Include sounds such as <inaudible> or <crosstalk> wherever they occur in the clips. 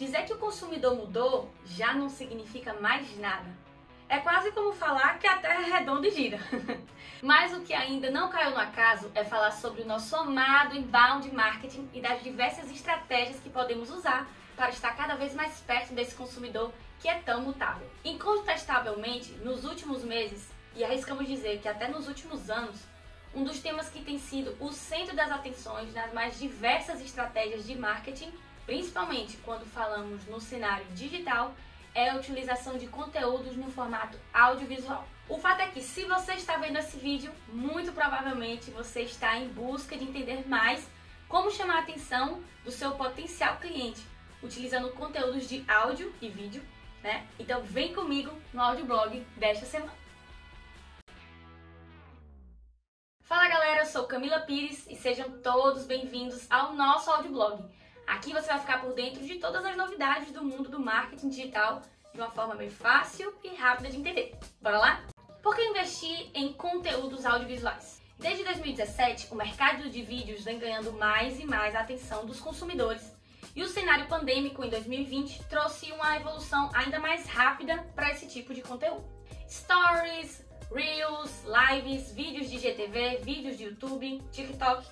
Dizer que o consumidor mudou já não significa mais nada. É quase como falar que a Terra é redonda e gira. <laughs> Mas o que ainda não caiu no acaso é falar sobre o nosso amado inbound marketing e das diversas estratégias que podemos usar para estar cada vez mais perto desse consumidor que é tão mutável. Incontestavelmente, nos últimos meses, e arriscamos dizer que até nos últimos anos, um dos temas que tem sido o centro das atenções nas mais diversas estratégias de marketing principalmente quando falamos no cenário digital, é a utilização de conteúdos no formato audiovisual. O fato é que se você está vendo esse vídeo, muito provavelmente você está em busca de entender mais como chamar a atenção do seu potencial cliente, utilizando conteúdos de áudio e vídeo, né? Então vem comigo no audioblog desta semana. Fala galera, eu sou Camila Pires e sejam todos bem-vindos ao nosso audioblog Aqui você vai ficar por dentro de todas as novidades do mundo do marketing digital de uma forma bem fácil e rápida de entender. Bora lá? Por que investir em conteúdos audiovisuais? Desde 2017, o mercado de vídeos vem ganhando mais e mais a atenção dos consumidores. E o cenário pandêmico em 2020 trouxe uma evolução ainda mais rápida para esse tipo de conteúdo. Stories, Reels, lives, vídeos de GTV, vídeos de YouTube, TikTok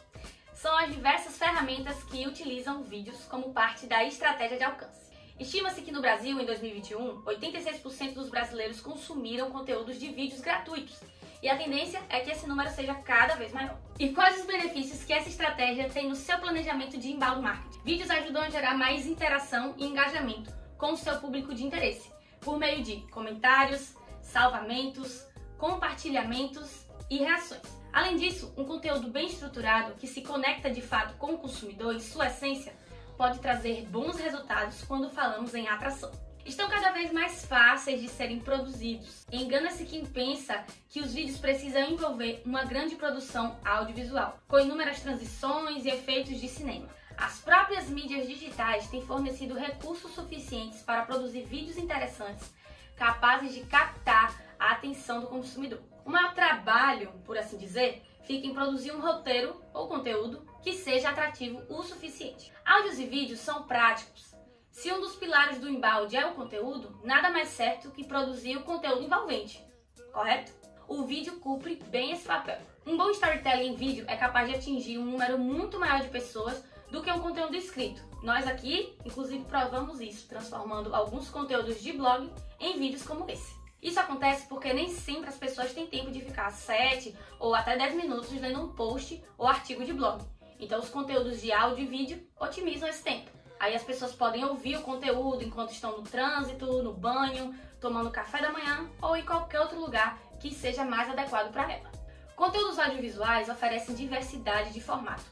são as diversas ferramentas que utilizam vídeos como parte da estratégia de alcance. Estima-se que no Brasil, em 2021, 86% dos brasileiros consumiram conteúdos de vídeos gratuitos. E a tendência é que esse número seja cada vez maior. E quais os benefícios que essa estratégia tem no seu planejamento de inbound marketing? Vídeos ajudam a gerar mais interação e engajamento com o seu público de interesse, por meio de comentários, salvamentos, compartilhamentos e reações. Além disso, um conteúdo bem estruturado que se conecta de fato com o consumidor em sua essência pode trazer bons resultados quando falamos em atração. Estão cada vez mais fáceis de serem produzidos. Engana-se quem pensa que os vídeos precisam envolver uma grande produção audiovisual, com inúmeras transições e efeitos de cinema. As próprias mídias digitais têm fornecido recursos suficientes para produzir vídeos interessantes, capazes de captar a atenção do consumidor. O maior trabalho, por assim dizer, fica em produzir um roteiro ou conteúdo que seja atrativo o suficiente. Áudios e vídeos são práticos. Se um dos pilares do embalde é o conteúdo, nada mais certo que produzir o conteúdo envolvente, correto? O vídeo cumpre bem esse papel. Um bom storytelling em vídeo é capaz de atingir um número muito maior de pessoas do que um conteúdo escrito. Nós aqui, inclusive, provamos isso, transformando alguns conteúdos de blog em vídeos como esse. Isso acontece porque nem sempre as pessoas têm tempo de ficar 7 ou até 10 minutos lendo um post ou artigo de blog. Então, os conteúdos de áudio e vídeo otimizam esse tempo. Aí as pessoas podem ouvir o conteúdo enquanto estão no trânsito, no banho, tomando café da manhã ou em qualquer outro lugar que seja mais adequado para ela. Conteúdos audiovisuais oferecem diversidade de formato.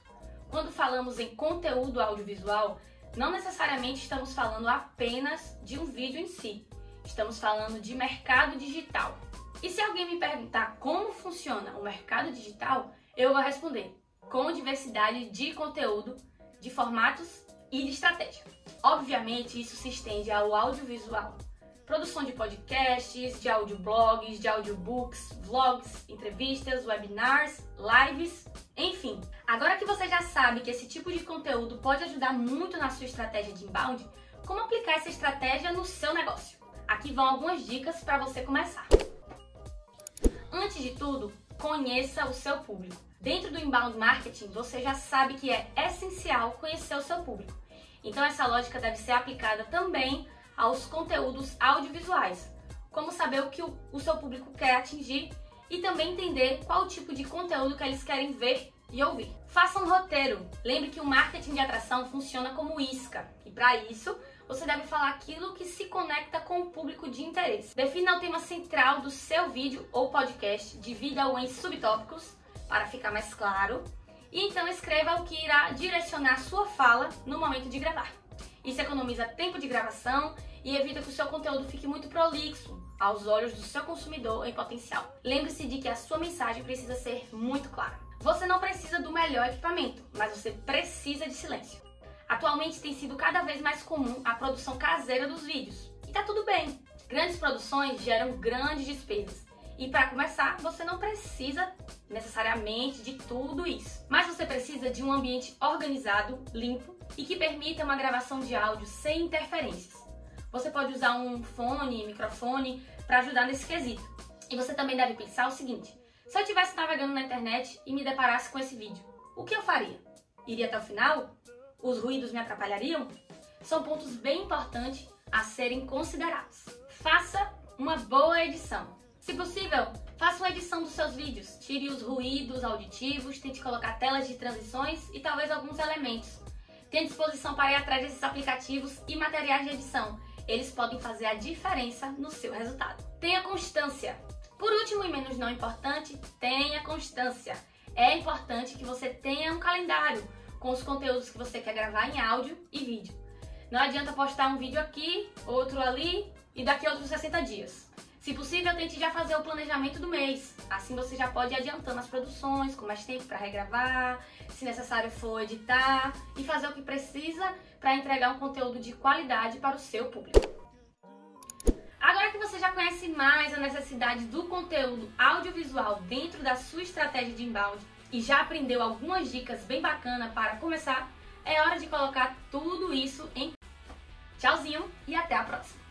Quando falamos em conteúdo audiovisual, não necessariamente estamos falando apenas de um vídeo em si, Estamos falando de mercado digital. E se alguém me perguntar como funciona o mercado digital, eu vou responder com diversidade de conteúdo, de formatos e de estratégia. Obviamente, isso se estende ao audiovisual. Produção de podcasts, de audioblogs, de audiobooks, vlogs, entrevistas, webinars, lives, enfim. Agora que você já sabe que esse tipo de conteúdo pode ajudar muito na sua estratégia de inbound, como aplicar essa estratégia no seu negócio? Aqui vão algumas dicas para você começar. Antes de tudo, conheça o seu público. Dentro do inbound marketing, você já sabe que é essencial conhecer o seu público. Então essa lógica deve ser aplicada também aos conteúdos audiovisuais, como saber o que o, seu público quer atingir e também entender qual tipo de conteúdo que eles querem ver e ouvir. Faça um roteiro. Lembre que o marketing de atração funciona como isca e para isso você deve falar aquilo que se conecta com o público de interesse. Defina o tema central do seu vídeo ou podcast, divida-o em subtópicos para ficar mais claro e então escreva o que irá direcionar sua fala no momento de gravar. Isso economiza tempo de gravação e evita que o seu conteúdo fique muito prolixo aos olhos do seu consumidor em potencial. Lembre-se de que a sua mensagem precisa ser muito clara. Você não precisa do melhor equipamento, mas você precisa de silêncio. Atualmente tem sido cada vez mais comum a produção caseira dos vídeos. E tá tudo bem. Grandes produções geram grandes despesas. E para começar, você não precisa necessariamente de tudo isso. Mas você precisa de um ambiente organizado, limpo e que permita uma gravação de áudio sem interferências. Você pode usar um fone, microfone para ajudar nesse quesito. E você também deve pensar o seguinte: se eu estivesse navegando na internet e me deparasse com esse vídeo, o que eu faria? Iria até o final? Os ruídos me atrapalhariam? São pontos bem importantes a serem considerados. Faça uma boa edição. Se possível, faça uma edição dos seus vídeos. Tire os ruídos auditivos, tente colocar telas de transições e talvez alguns elementos. Tenha disposição para ir atrás desses aplicativos e materiais de edição. Eles podem fazer a diferença no seu resultado. Tenha constância. Por último e menos não importante, tenha constância. É importante que você tenha um calendário com os conteúdos que você quer gravar em áudio e vídeo. Não adianta postar um vídeo aqui, outro ali e daqui a outros 60 dias. Se possível, tente já fazer o planejamento do mês. Assim você já pode ir adiantando as produções, com mais tempo para regravar, se necessário for editar e fazer o que precisa para entregar um conteúdo de qualidade para o seu público. Agora que você já conhece mais a necessidade do conteúdo audiovisual dentro da sua estratégia de inbound e já aprendeu algumas dicas bem bacanas para começar, é hora de colocar tudo isso em Tchauzinho e até a próxima!